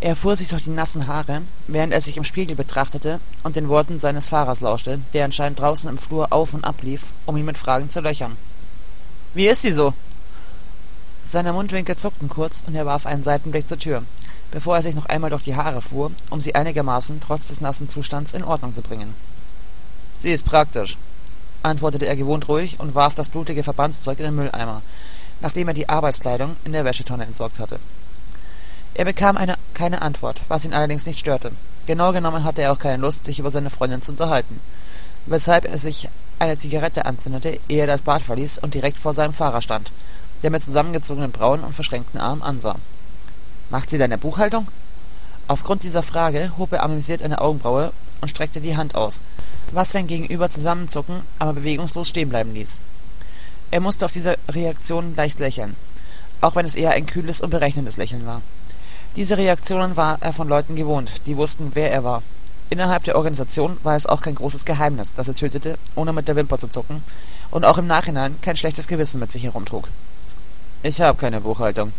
Er fuhr sich durch die nassen Haare, während er sich im Spiegel betrachtete und den Worten seines Fahrers lauschte, der anscheinend draußen im Flur auf und ab lief, um ihn mit Fragen zu löchern. Wie ist sie so? Seine Mundwinkel zuckten kurz und er warf einen Seitenblick zur Tür, bevor er sich noch einmal durch die Haare fuhr, um sie einigermaßen trotz des nassen Zustands in Ordnung zu bringen. Sie ist praktisch, antwortete er gewohnt ruhig und warf das blutige Verbandszeug in den Mülleimer, nachdem er die Arbeitskleidung in der Wäschetonne entsorgt hatte. Er bekam eine, keine Antwort, was ihn allerdings nicht störte. Genau genommen hatte er auch keine Lust, sich über seine Freundin zu unterhalten, weshalb er sich eine Zigarette anzündete, ehe er das Bad verließ und direkt vor seinem Fahrer stand, der mit zusammengezogenen Brauen und verschränkten Armen ansah. Macht sie deine Buchhaltung? Aufgrund dieser Frage hob er amüsiert eine Augenbraue und streckte die Hand aus, was sein Gegenüber zusammenzucken, aber bewegungslos stehen bleiben ließ. Er musste auf diese Reaktion leicht lächeln, auch wenn es eher ein kühles und berechnendes Lächeln war. Diese Reaktionen war er von Leuten gewohnt, die wussten, wer er war. Innerhalb der Organisation war es auch kein großes Geheimnis, dass er tötete, ohne mit der Wimper zu zucken, und auch im Nachhinein kein schlechtes Gewissen mit sich herumtrug. Ich habe keine Buchhaltung,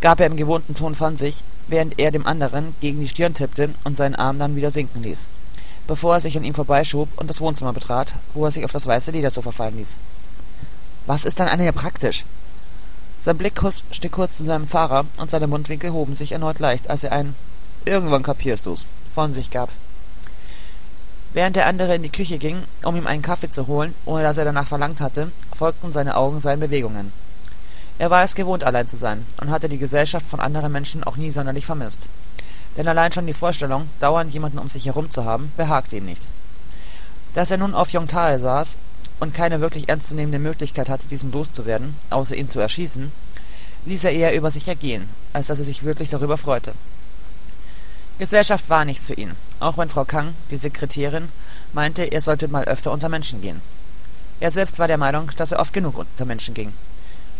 gab er im gewohnten Ton von sich, während er dem anderen gegen die Stirn tippte und seinen Arm dann wieder sinken ließ, bevor er sich an ihm vorbeischob und das Wohnzimmer betrat, wo er sich auf das weiße Ledersofa fallen ließ. Was ist dann an ihr praktisch? Sein Blick stieg kurz zu seinem Fahrer und seine Mundwinkel hoben sich erneut leicht, als er ein Irgendwann kapierst du's von sich gab. Während der andere in die Küche ging, um ihm einen Kaffee zu holen, ohne dass er danach verlangt hatte, folgten seine Augen seinen Bewegungen. Er war es gewohnt, allein zu sein und hatte die Gesellschaft von anderen Menschen auch nie sonderlich vermisst. Denn allein schon die Vorstellung, dauernd jemanden um sich herum zu haben, behagte ihm nicht. Dass er nun auf Yongtae saß, und keine wirklich ernstzunehmende Möglichkeit hatte, diesen loszuwerden, außer ihn zu erschießen, ließ er eher über sich ergehen, als dass er sich wirklich darüber freute. Gesellschaft war nichts für ihn, auch wenn Frau Kang, die Sekretärin, meinte, er sollte mal öfter unter Menschen gehen. Er selbst war der Meinung, dass er oft genug unter Menschen ging.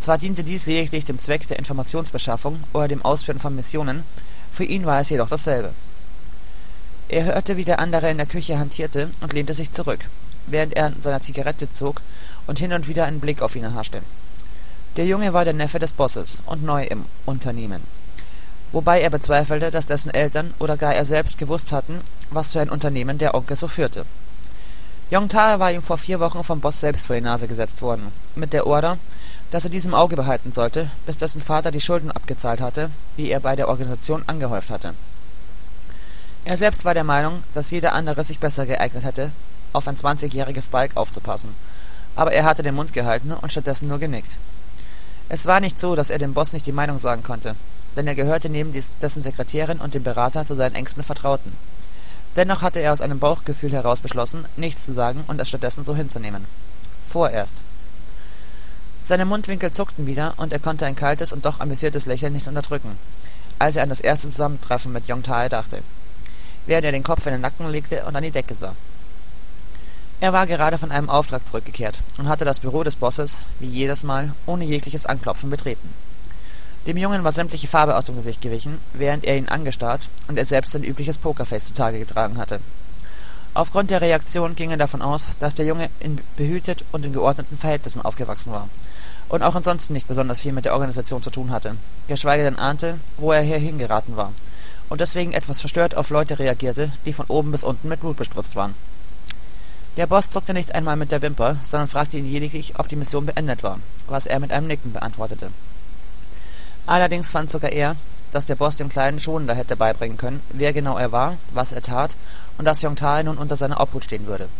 Zwar diente dies lediglich dem Zweck der Informationsbeschaffung oder dem Ausführen von Missionen, für ihn war es jedoch dasselbe. Er hörte, wie der andere in der Küche hantierte und lehnte sich zurück, während er an seiner Zigarette zog und hin und wieder einen Blick auf ihn erhaschte. Der Junge war der Neffe des Bosses und neu im Unternehmen, wobei er bezweifelte, dass dessen Eltern oder gar er selbst gewusst hatten, was für ein Unternehmen der Onkel so führte. Yongtae war ihm vor vier Wochen vom Boss selbst vor die Nase gesetzt worden, mit der Order, dass er dies im Auge behalten sollte, bis dessen Vater die Schulden abgezahlt hatte, die er bei der Organisation angehäuft hatte. Er selbst war der Meinung, dass jeder andere sich besser geeignet hätte, auf ein zwanzigjähriges Balk aufzupassen, aber er hatte den Mund gehalten und stattdessen nur genickt. Es war nicht so, dass er dem Boss nicht die Meinung sagen konnte, denn er gehörte neben dessen Sekretärin und dem Berater zu seinen engsten Vertrauten. Dennoch hatte er aus einem Bauchgefühl heraus beschlossen, nichts zu sagen und es stattdessen so hinzunehmen. Vorerst. Seine Mundwinkel zuckten wieder und er konnte ein kaltes und doch amüsiertes Lächeln nicht unterdrücken, als er an das erste Zusammentreffen mit Yong Tae dachte, während er den Kopf in den Nacken legte und an die Decke sah. Er war gerade von einem Auftrag zurückgekehrt und hatte das Büro des Bosses, wie jedes Mal, ohne jegliches Anklopfen betreten. Dem Jungen war sämtliche Farbe aus dem Gesicht gewichen, während er ihn angestarrt und er selbst sein übliches Pokerface zutage getragen hatte. Aufgrund der Reaktion ging er davon aus, dass der Junge in behütet und in geordneten Verhältnissen aufgewachsen war und auch ansonsten nicht besonders viel mit der Organisation zu tun hatte, geschweige denn ahnte, wo er hier hingeraten war, und deswegen etwas verstört auf Leute reagierte, die von oben bis unten mit Blut bespritzt waren. Der Boss zuckte nicht einmal mit der Wimper, sondern fragte ihn lediglich, ob die Mission beendet war, was er mit einem Nicken beantwortete. Allerdings fand sogar er, dass der Boss dem Kleinen schonender hätte beibringen können, wer genau er war, was er tat und dass Yongtae nun unter seiner Obhut stehen würde.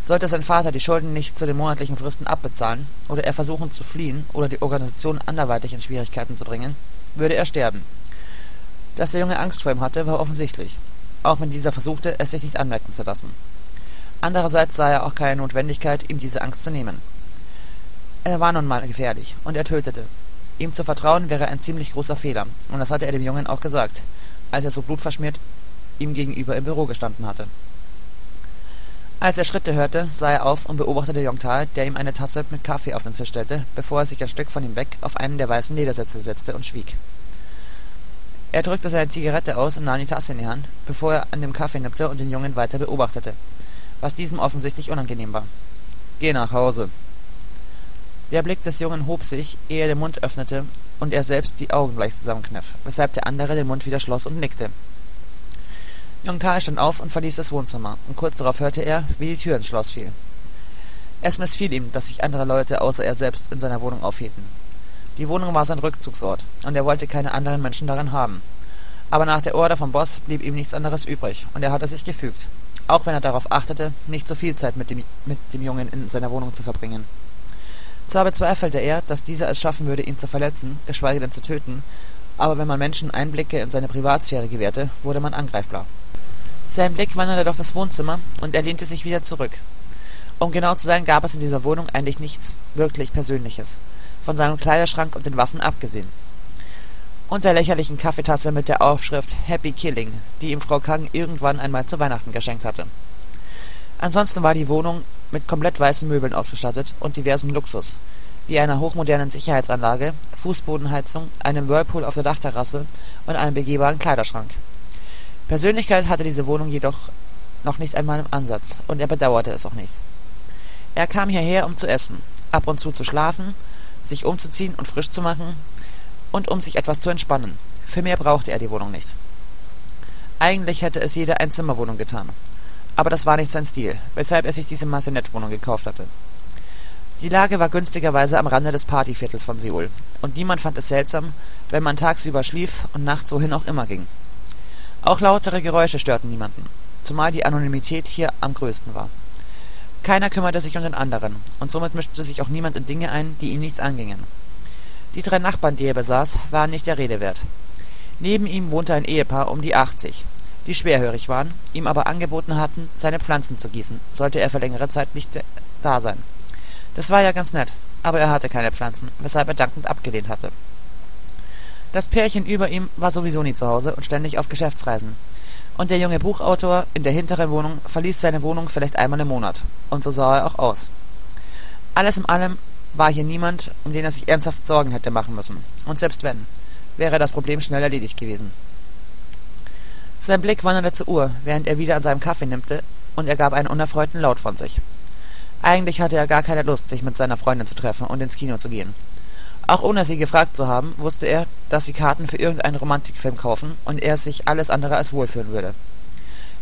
Sollte sein Vater die Schulden nicht zu den monatlichen Fristen abbezahlen oder er versuchen zu fliehen oder die Organisation anderweitig in Schwierigkeiten zu bringen, würde er sterben. Dass der Junge Angst vor ihm hatte, war offensichtlich, auch wenn dieser versuchte, es sich nicht anmerken zu lassen. Andererseits sah er auch keine Notwendigkeit, ihm diese Angst zu nehmen. Er war nun mal gefährlich, und er tötete. Ihm zu vertrauen wäre ein ziemlich großer Fehler, und das hatte er dem Jungen auch gesagt, als er so blutverschmiert ihm gegenüber im Büro gestanden hatte. Als er Schritte hörte, sah er auf und beobachtete Yongtal, der ihm eine Tasse mit Kaffee auf den Tisch stellte, bevor er sich ein Stück von ihm weg auf einen der weißen Ledersitze setzte und schwieg. Er drückte seine Zigarette aus und nahm die Tasse in die Hand, bevor er an dem Kaffee nippte und den Jungen weiter beobachtete was diesem offensichtlich unangenehm war. Geh nach Hause. Der Blick des Jungen hob sich, ehe er den Mund öffnete, und er selbst die Augen leicht zusammenkniff, weshalb der andere den Mund wieder schloss und nickte. Jung Karl stand auf und verließ das Wohnzimmer, und kurz darauf hörte er, wie die Tür ins Schloss fiel. Es missfiel ihm, dass sich andere Leute außer er selbst in seiner Wohnung aufhielten. Die Wohnung war sein Rückzugsort, und er wollte keine anderen Menschen darin haben. Aber nach der Order vom Boss blieb ihm nichts anderes übrig, und er hatte sich gefügt, auch wenn er darauf achtete, nicht so viel Zeit mit dem, mit dem Jungen in seiner Wohnung zu verbringen. Zwar bezweifelte er, dass dieser es schaffen würde, ihn zu verletzen, geschweige denn zu töten, aber wenn man Menschen Einblicke in seine Privatsphäre gewährte, wurde man angreifbar. Sein Blick wanderte durch das Wohnzimmer, und er lehnte sich wieder zurück. Um genau zu sein, gab es in dieser Wohnung eigentlich nichts wirklich Persönliches, von seinem Kleiderschrank und den Waffen abgesehen und der lächerlichen Kaffeetasse mit der Aufschrift Happy Killing, die ihm Frau Kang irgendwann einmal zu Weihnachten geschenkt hatte. Ansonsten war die Wohnung mit komplett weißen Möbeln ausgestattet und diversen Luxus, wie einer hochmodernen Sicherheitsanlage, Fußbodenheizung, einem Whirlpool auf der Dachterrasse und einem begehbaren Kleiderschrank. Persönlichkeit hatte diese Wohnung jedoch noch nicht einmal im Ansatz, und er bedauerte es auch nicht. Er kam hierher, um zu essen, ab und zu zu schlafen, sich umzuziehen und frisch zu machen, und um sich etwas zu entspannen. Für mehr brauchte er die Wohnung nicht. Eigentlich hätte es jede Einzimmerwohnung getan. Aber das war nicht sein Stil, weshalb er sich diese Maisonette-Wohnung gekauft hatte. Die Lage war günstigerweise am Rande des Partyviertels von Seoul, und niemand fand es seltsam, wenn man tagsüber schlief und nachts wohin auch immer ging. Auch lautere Geräusche störten niemanden, zumal die Anonymität hier am größten war. Keiner kümmerte sich um den anderen, und somit mischte sich auch niemand in Dinge ein, die ihn nichts angingen. Die drei Nachbarn, die er besaß, waren nicht der Rede wert. Neben ihm wohnte ein Ehepaar um die achtzig, die schwerhörig waren, ihm aber angeboten hatten, seine Pflanzen zu gießen, sollte er für längere Zeit nicht da sein. Das war ja ganz nett, aber er hatte keine Pflanzen, weshalb er dankend abgelehnt hatte. Das Pärchen über ihm war sowieso nie zu Hause und ständig auf Geschäftsreisen. Und der junge Buchautor in der hinteren Wohnung verließ seine Wohnung vielleicht einmal im Monat. Und so sah er auch aus. Alles in allem war hier niemand, um den er sich ernsthaft Sorgen hätte machen müssen. Und selbst wenn, wäre das Problem schnell erledigt gewesen. Sein Blick wanderte zur Uhr, während er wieder an seinem Kaffee nippte, und er gab einen unerfreuten Laut von sich. Eigentlich hatte er gar keine Lust, sich mit seiner Freundin zu treffen und ins Kino zu gehen. Auch ohne sie gefragt zu haben, wusste er, dass sie Karten für irgendeinen Romantikfilm kaufen und er sich alles andere als wohlfühlen würde.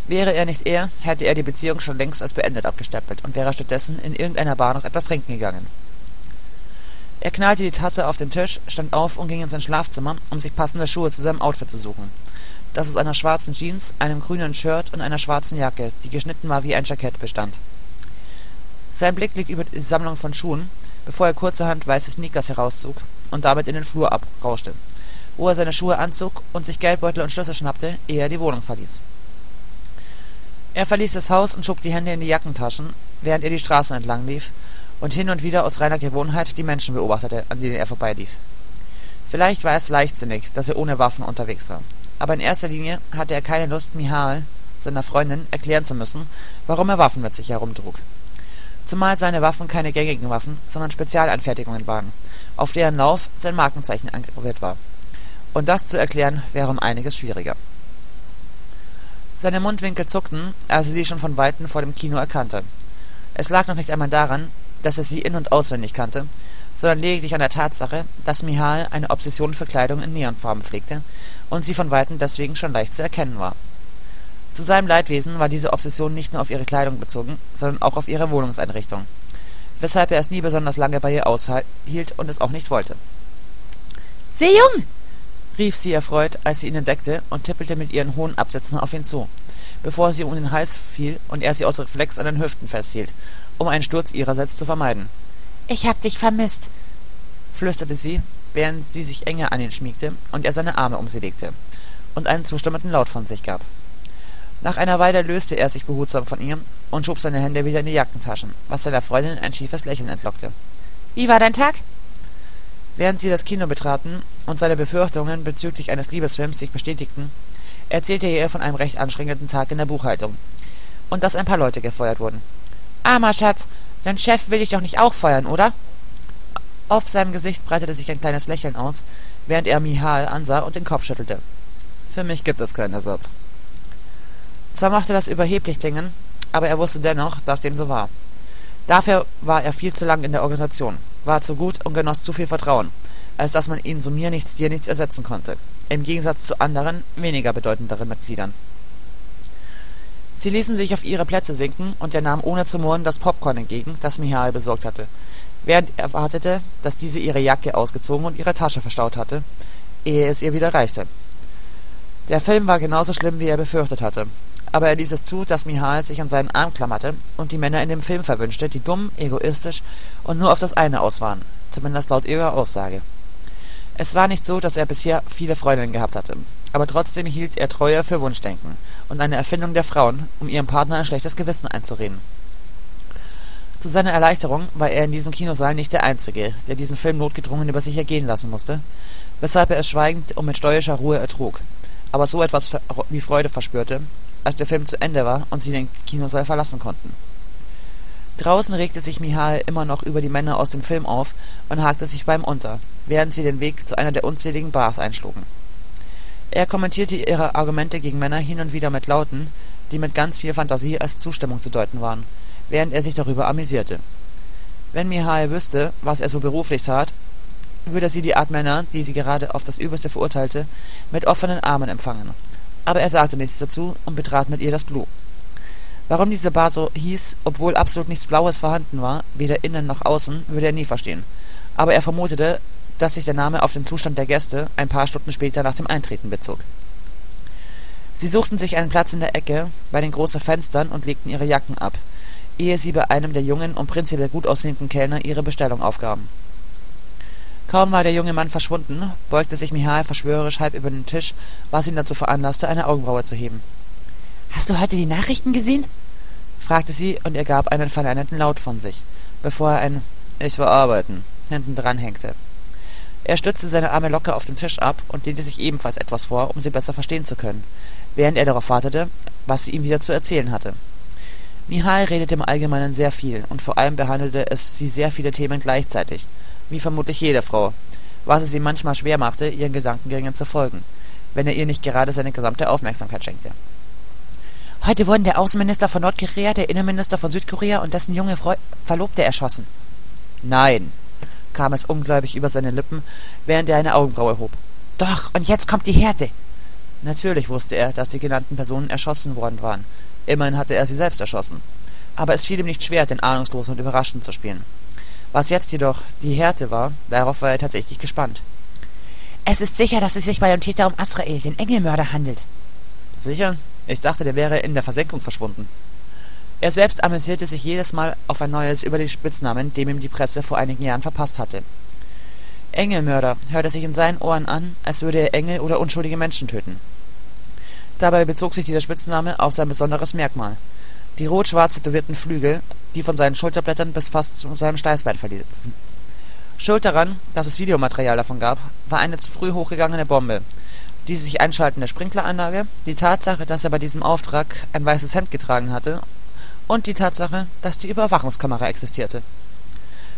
Wäre er nicht er, hätte er die Beziehung schon längst als beendet abgestempelt und wäre stattdessen in irgendeiner Bar noch etwas trinken gegangen. Er knallte die Tasse auf den Tisch, stand auf und ging in sein Schlafzimmer, um sich passende Schuhe zu seinem Outfit zu suchen. Das aus einer schwarzen Jeans, einem grünen Shirt und einer schwarzen Jacke, die geschnitten war wie ein Jackett, bestand. Sein Blick liegt über die Sammlung von Schuhen, bevor er kurzerhand weiße Sneakers herauszog und damit in den Flur abrauschte, wo er seine Schuhe anzog und sich Geldbeutel und Schlüssel schnappte, ehe er die Wohnung verließ. Er verließ das Haus und schob die Hände in die Jackentaschen, während er die Straßen entlang lief und hin und wieder aus reiner Gewohnheit die Menschen beobachtete, an denen er vorbeilief. Vielleicht war es leichtsinnig, dass er ohne Waffen unterwegs war. Aber in erster Linie hatte er keine Lust, Mihal, seiner Freundin, erklären zu müssen, warum er Waffen mit sich herumtrug. Zumal seine Waffen keine gängigen Waffen, sondern Spezialanfertigungen waren, auf deren Lauf sein Markenzeichen angraviert war. Und das zu erklären, wäre um einiges schwieriger. Seine Mundwinkel zuckten, als er sie schon von Weitem vor dem Kino erkannte. Es lag noch nicht einmal daran, dass er sie in- und auswendig kannte, sondern lediglich an der Tatsache, dass Mihal eine Obsession für Kleidung in Neonfarben pflegte und sie von weitem deswegen schon leicht zu erkennen war. Zu seinem Leidwesen war diese Obsession nicht nur auf ihre Kleidung bezogen, sondern auch auf ihre Wohnungseinrichtung, weshalb er es nie besonders lange bei ihr aushielt und es auch nicht wollte. Sejung! rief sie erfreut, als sie ihn entdeckte, und tippelte mit ihren hohen Absätzen auf ihn zu, bevor sie um den Hals fiel und er sie aus Reflex an den Hüften festhielt um einen Sturz ihrerseits zu vermeiden. Ich hab dich vermisst, flüsterte sie, während sie sich enger an ihn schmiegte und er seine Arme um sie legte und einen zustimmenden Laut von sich gab. Nach einer Weile löste er sich behutsam von ihr und schob seine Hände wieder in die Jackentaschen, was seiner Freundin ein schiefes Lächeln entlockte. Wie war dein Tag? Während sie das Kino betraten und seine Befürchtungen bezüglich eines Liebesfilms sich bestätigten, erzählte er ihr von einem recht anstrengenden Tag in der Buchhaltung und dass ein paar Leute gefeuert wurden. Armer Schatz, dein Chef will dich doch nicht auch feuern, oder? Auf seinem Gesicht breitete sich ein kleines Lächeln aus, während er Mihal ansah und den Kopf schüttelte. Für mich gibt es keinen Ersatz. Zwar machte das überheblich klingen, aber er wusste dennoch, dass dem so war. Dafür war er viel zu lang in der Organisation, war zu gut und genoss zu viel Vertrauen, als dass man ihn so mir nichts, dir nichts ersetzen konnte, im Gegensatz zu anderen, weniger bedeutenderen Mitgliedern. Sie ließen sich auf ihre Plätze sinken, und er nahm ohne zu murren das Popcorn entgegen, das Mihail besorgt hatte, während er wartete, dass diese ihre Jacke ausgezogen und ihre Tasche verstaut hatte, ehe es ihr wieder reichte. Der Film war genauso schlimm, wie er befürchtet hatte, aber er ließ es zu, dass Mihail sich an seinen Arm klammerte und die Männer in dem Film verwünschte, die dumm, egoistisch und nur auf das eine aus waren, zumindest laut ihrer Aussage. Es war nicht so, dass er bisher viele Freundinnen gehabt hatte, aber trotzdem hielt er Treue für Wunschdenken und eine Erfindung der Frauen, um ihrem Partner ein schlechtes Gewissen einzureden. Zu seiner Erleichterung war er in diesem Kinosaal nicht der Einzige, der diesen Film notgedrungen über sich ergehen lassen musste, weshalb er es schweigend und mit stoischer Ruhe ertrug, aber so etwas wie Freude verspürte, als der Film zu Ende war und sie den Kinosaal verlassen konnten. Draußen regte sich Mihail immer noch über die Männer aus dem Film auf und hakte sich beim unter, während sie den Weg zu einer der unzähligen Bars einschlugen. Er kommentierte ihre Argumente gegen Männer hin und wieder mit Lauten, die mit ganz viel Fantasie als Zustimmung zu deuten waren, während er sich darüber amüsierte. Wenn Mihail wüsste, was er so beruflich tat, würde sie die Art Männer, die sie gerade auf das Übelste verurteilte, mit offenen Armen empfangen. Aber er sagte nichts dazu und betrat mit ihr das Blue. Warum diese Bar so hieß, obwohl absolut nichts Blaues vorhanden war, weder innen noch außen, würde er nie verstehen. Aber er vermutete, dass sich der Name auf den Zustand der Gäste ein paar Stunden später nach dem Eintreten bezog. Sie suchten sich einen Platz in der Ecke bei den großen Fenstern und legten ihre Jacken ab, ehe sie bei einem der jungen und prinzipiell gut aussehenden Kellner ihre Bestellung aufgaben. Kaum war der junge Mann verschwunden, beugte sich Michael verschwörerisch halb über den Tisch, was ihn dazu veranlasste, eine Augenbraue zu heben. Hast du heute die Nachrichten gesehen? Fragte sie, und er gab einen verneinenden Laut von sich, bevor er ein Ich war arbeiten hinten dran hängte. Er stützte seine Arme locker auf dem Tisch ab und lehnte sich ebenfalls etwas vor, um sie besser verstehen zu können, während er darauf wartete, was sie ihm wieder zu erzählen hatte. Mihai redete im Allgemeinen sehr viel, und vor allem behandelte es sie sehr viele Themen gleichzeitig, wie vermutlich jede Frau, was es ihm manchmal schwer machte, ihren Gedankengängen zu folgen, wenn er ihr nicht gerade seine gesamte Aufmerksamkeit schenkte. Heute wurden der Außenminister von Nordkorea, der Innenminister von Südkorea und dessen junge Frau Verlobte erschossen. Nein, kam es ungläubig über seine Lippen, während er eine Augenbraue hob. Doch, und jetzt kommt die Härte. Natürlich wusste er, dass die genannten Personen erschossen worden waren. Immerhin hatte er sie selbst erschossen. Aber es fiel ihm nicht schwer, den Ahnungslosen und Überraschten zu spielen. Was jetzt jedoch die Härte war, darauf war er tatsächlich gespannt. Es ist sicher, dass es sich bei dem Täter um Asrael, den Engelmörder, handelt. Sicher? Ich dachte, der wäre in der Versenkung verschwunden. Er selbst amüsierte sich jedes Mal auf ein neues über die Spitznamen, dem ihm die Presse vor einigen Jahren verpasst hatte. Engelmörder hörte sich in seinen Ohren an, als würde er Engel oder unschuldige Menschen töten. Dabei bezog sich dieser Spitzname auf sein besonderes Merkmal. Die rot-schwarz tätowierten Flügel, die von seinen Schulterblättern bis fast zu seinem Steißbein verliefen. Schuld daran, dass es Videomaterial davon gab, war eine zu früh hochgegangene Bombe, die sich Einschalten der Sprinkleranlage, die Tatsache, dass er bei diesem Auftrag ein weißes Hemd getragen hatte und die Tatsache, dass die Überwachungskamera existierte.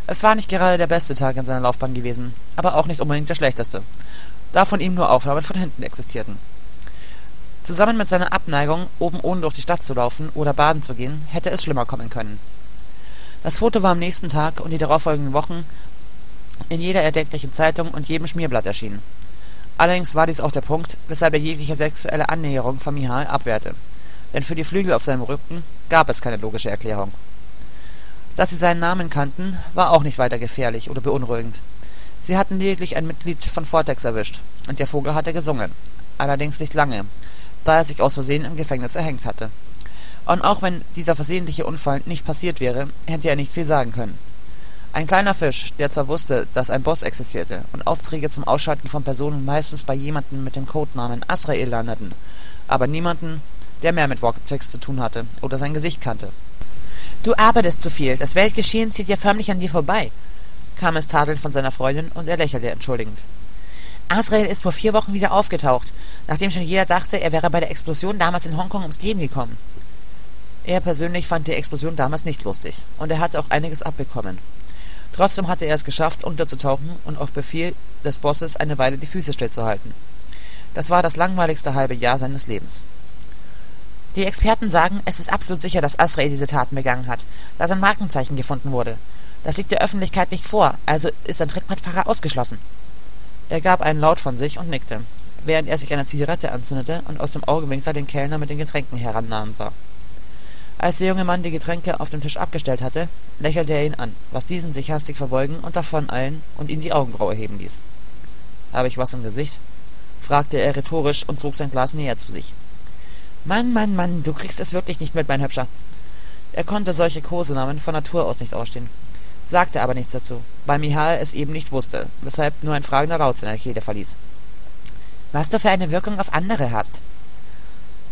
Es war nicht gerade der beste Tag in seiner Laufbahn gewesen, aber auch nicht unbedingt der schlechteste, da von ihm nur Aufnahmen von hinten existierten. Zusammen mit seiner Abneigung, oben ohne durch die Stadt zu laufen oder baden zu gehen, hätte es schlimmer kommen können. Das Foto war am nächsten Tag und die darauffolgenden Wochen in jeder erdenklichen Zeitung und jedem Schmierblatt erschienen. Allerdings war dies auch der Punkt, weshalb er jegliche sexuelle Annäherung von Mihal abwehrte. Denn für die Flügel auf seinem Rücken gab es keine logische Erklärung. Dass sie seinen Namen kannten, war auch nicht weiter gefährlich oder beunruhigend. Sie hatten lediglich ein Mitglied von Vortex erwischt, und der Vogel hatte gesungen. Allerdings nicht lange, da er sich aus Versehen im Gefängnis erhängt hatte. Und auch wenn dieser versehentliche Unfall nicht passiert wäre, hätte er nicht viel sagen können. Ein kleiner Fisch, der zwar wusste, dass ein Boss existierte und Aufträge zum Ausschalten von Personen meistens bei jemandem mit dem Codenamen Asrael landeten, aber niemanden, der mehr mit Vortex zu tun hatte oder sein Gesicht kannte. Du arbeitest zu viel, das Weltgeschehen zieht ja förmlich an dir vorbei, kam es tadelnd von seiner Freundin und er lächelte entschuldigend. Asrael ist vor vier Wochen wieder aufgetaucht, nachdem schon jeder dachte, er wäre bei der Explosion damals in Hongkong ums Leben gekommen. Er persönlich fand die Explosion damals nicht lustig, und er hatte auch einiges abbekommen. Trotzdem hatte er es geschafft, unterzutauchen und auf Befehl des Bosses eine Weile die Füße stillzuhalten. Das war das langweiligste halbe Jahr seines Lebens. Die Experten sagen, es ist absolut sicher, dass Asrael diese Taten begangen hat, da sein Markenzeichen gefunden wurde. Das liegt der Öffentlichkeit nicht vor, also ist ein Trittbrettfahrer ausgeschlossen. Er gab einen Laut von sich und nickte, während er sich eine Zigarette anzündete und aus dem Augenwinkel den Kellner mit den Getränken herannahen sah. Als der junge Mann die Getränke auf dem Tisch abgestellt hatte, lächelte er ihn an, was diesen sich hastig verbeugen und davoneilen und ihn die Augenbraue heben ließ. Habe ich was im Gesicht? fragte er rhetorisch und zog sein Glas näher zu sich. Mann, Mann, Mann, du kriegst es wirklich nicht mit, mein Hübscher. Er konnte solche Kosenamen von Natur aus nicht ausstehen, sagte aber nichts dazu, weil Mihal es eben nicht wusste, weshalb nur ein fragender Laut seine Kehle verließ. Was du für eine Wirkung auf andere hast,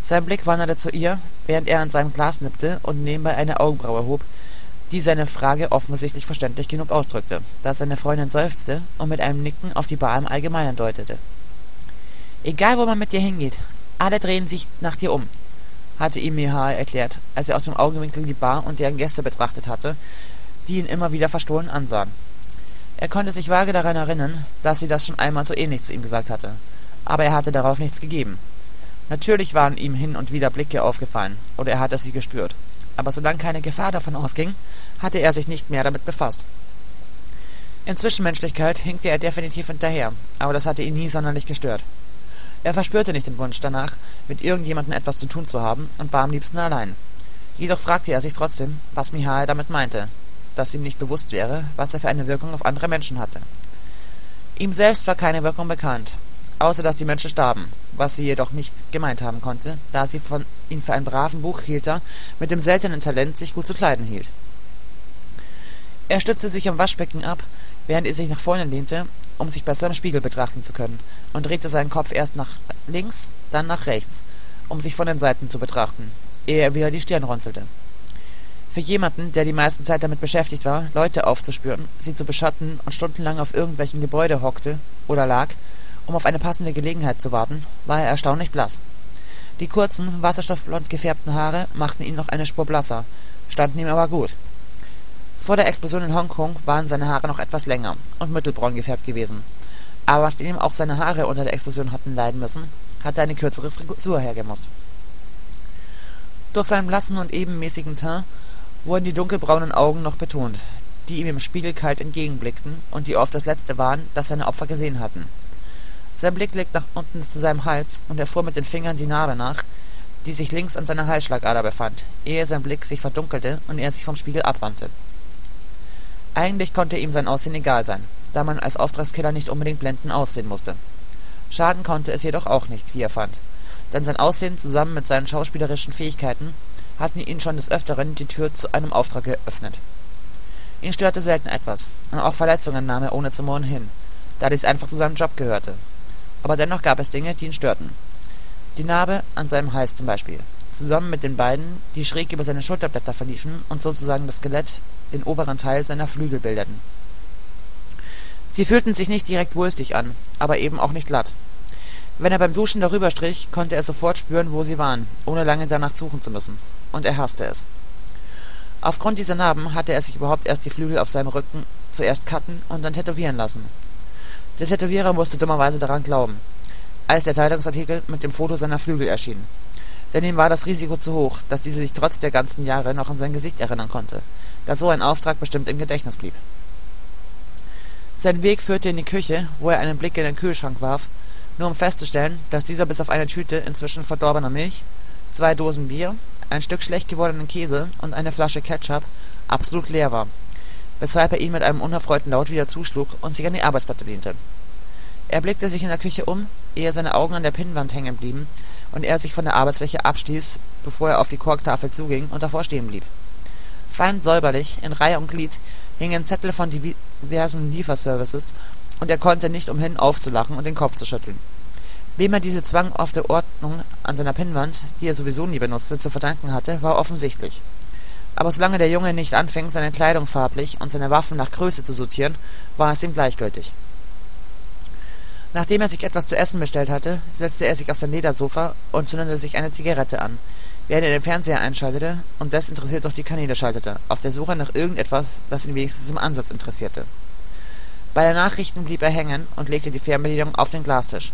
sein Blick wanderte zu ihr, während er an seinem Glas nippte und nebenbei eine Augenbraue hob, die seine Frage offensichtlich verständlich genug ausdrückte, da seine Freundin seufzte und mit einem Nicken auf die Bar im Allgemeinen deutete. Egal, wo man mit dir hingeht, alle drehen sich nach dir um, hatte ihm Mihal erklärt, als er aus dem Augenwinkel die Bar und deren Gäste betrachtet hatte, die ihn immer wieder verstohlen ansahen. Er konnte sich vage daran erinnern, dass sie das schon einmal so ähnlich zu ihm gesagt hatte, aber er hatte darauf nichts gegeben. Natürlich waren ihm hin und wieder Blicke aufgefallen, oder er hatte sie gespürt. Aber solange keine Gefahr davon ausging, hatte er sich nicht mehr damit befasst. In Zwischenmenschlichkeit hinkte er definitiv hinterher, aber das hatte ihn nie sonderlich gestört. Er verspürte nicht den Wunsch danach, mit irgendjemandem etwas zu tun zu haben und war am liebsten allein. Jedoch fragte er sich trotzdem, was Mihail damit meinte, dass ihm nicht bewusst wäre, was er für eine Wirkung auf andere Menschen hatte. Ihm selbst war keine Wirkung bekannt, außer dass die Menschen starben, was sie jedoch nicht gemeint haben konnte, da sie ihn für einen braven Buchhielter mit dem seltenen Talent, sich gut zu kleiden hielt. Er stützte sich am Waschbecken ab, während er sich nach vorne lehnte, um sich besser im Spiegel betrachten zu können, und drehte seinen Kopf erst nach links, dann nach rechts, um sich von den Seiten zu betrachten, ehe er wieder die Stirn runzelte. Für jemanden, der die meiste Zeit damit beschäftigt war, Leute aufzuspüren, sie zu beschatten und stundenlang auf irgendwelchen Gebäude hockte oder lag, um auf eine passende Gelegenheit zu warten, war er erstaunlich blass. Die kurzen, wasserstoffblond gefärbten Haare machten ihn noch eine Spur blasser, standen ihm aber gut. Vor der Explosion in Hongkong waren seine Haare noch etwas länger und mittelbraun gefärbt gewesen. Aber nachdem auch seine Haare unter der Explosion hatten leiden müssen, hatte er eine kürzere Frisur hergemusst. Durch seinen blassen und ebenmäßigen Teint wurden die dunkelbraunen Augen noch betont, die ihm im Spiegel kalt entgegenblickten und die oft das letzte waren, das seine Opfer gesehen hatten. Sein Blick glitt nach unten zu seinem Hals, und er fuhr mit den Fingern die Narbe nach, die sich links an seiner Halsschlagader befand, ehe sein Blick sich verdunkelte und er sich vom Spiegel abwandte. Eigentlich konnte ihm sein Aussehen egal sein, da man als Auftragskiller nicht unbedingt blendend aussehen musste. Schaden konnte es jedoch auch nicht, wie er fand, denn sein Aussehen zusammen mit seinen schauspielerischen Fähigkeiten hatten ihn schon des Öfteren die Tür zu einem Auftrag geöffnet. Ihn störte selten etwas, und auch Verletzungen nahm er ohne zu murren hin, da dies einfach zu seinem Job gehörte aber dennoch gab es Dinge, die ihn störten. Die Narbe an seinem Hals zum Beispiel, zusammen mit den beiden, die schräg über seine Schulterblätter verliefen und sozusagen das Skelett, den oberen Teil seiner Flügel bildeten. Sie fühlten sich nicht direkt wulstig an, aber eben auch nicht glatt. Wenn er beim Duschen darüber strich, konnte er sofort spüren, wo sie waren, ohne lange danach suchen zu müssen. Und er hasste es. Aufgrund dieser Narben hatte er sich überhaupt erst die Flügel auf seinem Rücken zuerst cutten und dann tätowieren lassen. Der Tätowierer musste dummerweise daran glauben, als der Zeitungsartikel mit dem Foto seiner Flügel erschien. Denn ihm war das Risiko zu hoch, dass dieser sich trotz der ganzen Jahre noch an sein Gesicht erinnern konnte, da so ein Auftrag bestimmt im Gedächtnis blieb. Sein Weg führte in die Küche, wo er einen Blick in den Kühlschrank warf, nur um festzustellen, dass dieser bis auf eine Tüte inzwischen verdorbener Milch, zwei Dosen Bier, ein Stück schlecht gewordenen Käse und eine Flasche Ketchup absolut leer war weshalb er ihn mit einem unerfreuten Laut wieder zuschlug und sich an die Arbeitsplatte lehnte. Er blickte sich in der Küche um, ehe seine Augen an der Pinnwand hängen blieben und er sich von der Arbeitsfläche abstieß, bevor er auf die Korktafel zuging und davor stehen blieb. Fein säuberlich, in Reihe und Glied, hingen Zettel von diversen Lieferservices, und er konnte nicht umhin aufzulachen und den Kopf zu schütteln. Wem er diese Zwang auf der Ordnung an seiner Pinnwand, die er sowieso nie benutzte, zu verdanken hatte, war offensichtlich aber solange der Junge nicht anfing, seine Kleidung farblich und seine Waffen nach Größe zu sortieren, war es ihm gleichgültig. Nachdem er sich etwas zu essen bestellt hatte, setzte er sich auf sein Ledersofa und zündete sich eine Zigarette an, während er den Fernseher einschaltete und desinteressiert durch die Kanäle schaltete, auf der Suche nach irgendetwas, das ihn wenigstens im Ansatz interessierte. Bei den Nachrichten blieb er hängen und legte die Fernbedienung auf den Glastisch,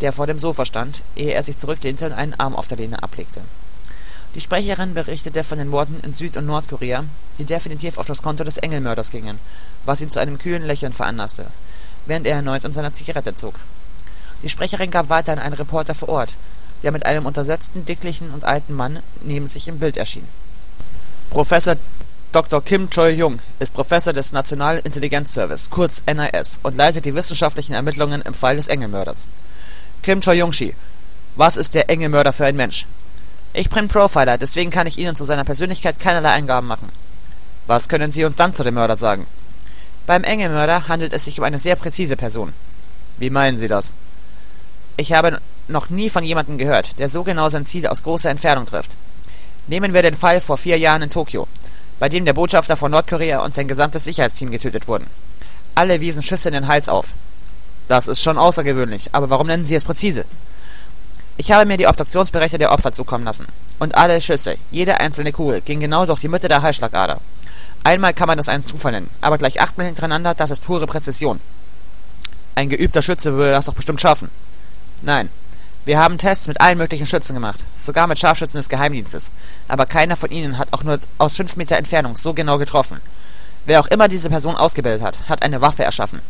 der vor dem Sofa stand, ehe er sich zurücklehnte und einen Arm auf der Lehne ablegte. Die Sprecherin berichtete von den Morden in Süd und Nordkorea, die definitiv auf das Konto des Engelmörders gingen, was ihn zu einem kühlen Lächeln veranlasste, während er erneut an seiner Zigarette zog. Die Sprecherin gab weiter an einen Reporter vor Ort, der mit einem untersetzten, dicklichen und alten Mann neben sich im Bild erschien. Professor Dr. Kim Choi-jung ist Professor des Nationalen Intelligenzservice, kurz NIS, und leitet die wissenschaftlichen Ermittlungen im Fall des Engelmörders. Kim Choi-jung-shi, was ist der Engelmörder für ein Mensch? Ich bin Profiler, deswegen kann ich Ihnen zu seiner Persönlichkeit keinerlei Eingaben machen. Was können Sie uns dann zu dem Mörder sagen? Beim Engelmörder handelt es sich um eine sehr präzise Person. Wie meinen Sie das? Ich habe noch nie von jemandem gehört, der so genau sein Ziel aus großer Entfernung trifft. Nehmen wir den Fall vor vier Jahren in Tokio, bei dem der Botschafter von Nordkorea und sein gesamtes Sicherheitsteam getötet wurden. Alle wiesen Schüsse in den Hals auf. Das ist schon außergewöhnlich, aber warum nennen Sie es präzise? Ich habe mir die Obduktionsberichte der Opfer zukommen lassen. Und alle Schüsse, jede einzelne Kugel, ging genau durch die Mitte der Halsschlagader. Einmal kann man das einen Zufall nennen, aber gleich achtmal hintereinander, das ist pure Präzision. Ein geübter Schütze würde das doch bestimmt schaffen. Nein. Wir haben Tests mit allen möglichen Schützen gemacht, sogar mit Scharfschützen des Geheimdienstes, aber keiner von ihnen hat auch nur aus fünf Meter Entfernung so genau getroffen. Wer auch immer diese Person ausgebildet hat, hat eine Waffe erschaffen.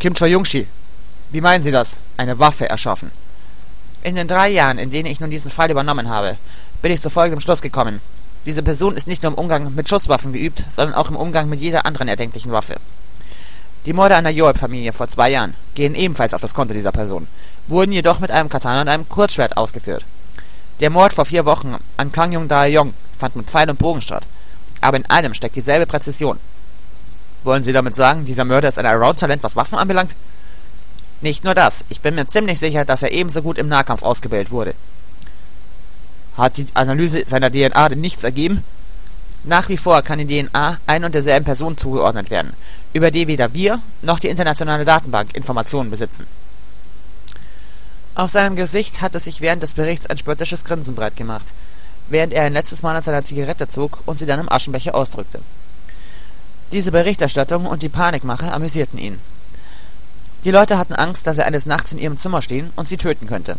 Kim Choi-Jungshi, wie meinen Sie das? Eine Waffe erschaffen? In den drei Jahren, in denen ich nun diesen Fall übernommen habe, bin ich zu folgendem Schluss gekommen. Diese Person ist nicht nur im Umgang mit Schusswaffen geübt, sondern auch im Umgang mit jeder anderen erdenklichen Waffe. Die Morde einer Joab-Familie vor zwei Jahren gehen ebenfalls auf das Konto dieser Person, wurden jedoch mit einem Katana und einem Kurzschwert ausgeführt. Der Mord vor vier Wochen an Kang Yong Dae-yong fand mit Pfeil und Bogen statt, aber in allem steckt dieselbe Präzision. Wollen Sie damit sagen, dieser Mörder ist ein Around-Talent, was Waffen anbelangt? Nicht nur das, ich bin mir ziemlich sicher, dass er ebenso gut im Nahkampf ausgebildet wurde. Hat die Analyse seiner DNA denn nichts ergeben? Nach wie vor kann die DNA ein und derselben Person zugeordnet werden, über die weder wir noch die internationale Datenbank Informationen besitzen. Auf seinem Gesicht hatte sich während des Berichts ein spöttisches Grinsen breit gemacht, während er ein letztes Mal an seiner Zigarette zog und sie dann im Aschenbecher ausdrückte. Diese Berichterstattung und die Panikmache amüsierten ihn. Die Leute hatten Angst, dass er eines Nachts in ihrem Zimmer stehen und sie töten könnte.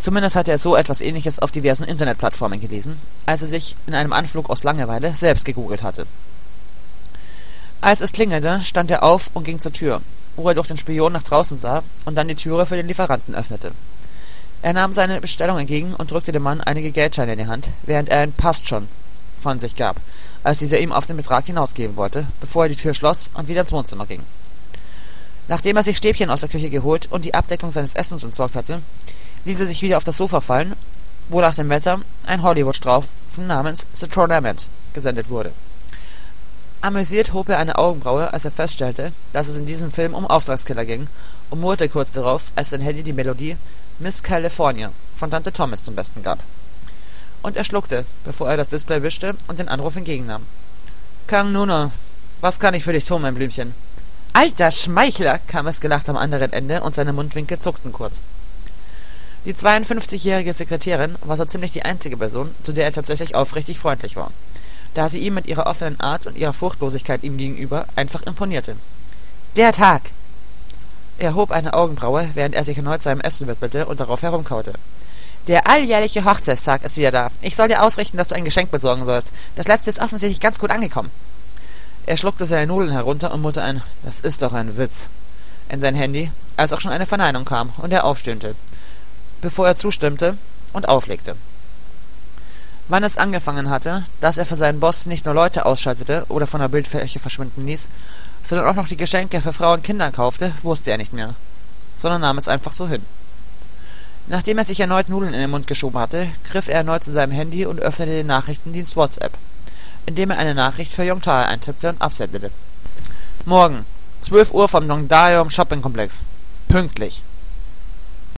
Zumindest hatte er so etwas ähnliches auf diversen Internetplattformen gelesen, als er sich in einem Anflug aus Langeweile selbst gegoogelt hatte. Als es klingelte, stand er auf und ging zur Tür, wo er durch den Spion nach draußen sah und dann die Türe für den Lieferanten öffnete. Er nahm seine Bestellung entgegen und drückte dem Mann einige Geldscheine in die Hand, während er ein Passt schon von sich gab, als dieser ihm auf den Betrag hinausgeben wollte, bevor er die Tür schloss und wieder ins Wohnzimmer ging. Nachdem er sich Stäbchen aus der Küche geholt und die Abdeckung seines Essens entsorgt hatte, ließ er sich wieder auf das Sofa fallen, wo nach dem Wetter ein Hollywood-Streifen namens The Tournament gesendet wurde. Amüsiert hob er eine Augenbraue, als er feststellte, dass es in diesem Film um Auftragskiller ging, und murrte kurz darauf, als sein Handy die Melodie Miss California von Tante Thomas zum Besten gab. Und er schluckte, bevor er das Display wischte und den Anruf entgegennahm. Kang Nuno, was kann ich für dich tun, mein Blümchen? Alter Schmeichler, kam es gelacht am anderen Ende und seine Mundwinkel zuckten kurz. Die 52-jährige Sekretärin war so ziemlich die einzige Person, zu der er tatsächlich aufrichtig freundlich war, da sie ihm mit ihrer offenen Art und ihrer Furchtlosigkeit ihm gegenüber einfach imponierte. Der Tag! Er hob eine Augenbraue, während er sich erneut seinem Essen widmete und darauf herumkaute. Der alljährliche Hochzeitstag ist wieder da. Ich soll dir ausrichten, dass du ein Geschenk besorgen sollst. Das letzte ist offensichtlich ganz gut angekommen. Er schluckte seine Nudeln herunter und murrte ein Das ist doch ein Witz in sein Handy, als auch schon eine Verneinung kam und er aufstöhnte, bevor er zustimmte und auflegte. Wann es angefangen hatte, dass er für seinen Boss nicht nur Leute ausschaltete oder von der Bildfläche verschwinden ließ, sondern auch noch die Geschenke für Frauen und Kinder kaufte, wusste er nicht mehr, sondern nahm es einfach so hin. Nachdem er sich erneut Nudeln in den Mund geschoben hatte, griff er erneut zu seinem Handy und öffnete den Nachrichtendienst WhatsApp indem er eine Nachricht für Yongtae eintippte und absendete. Morgen, 12 Uhr vom Nongdaeum Shopping Komplex. Pünktlich.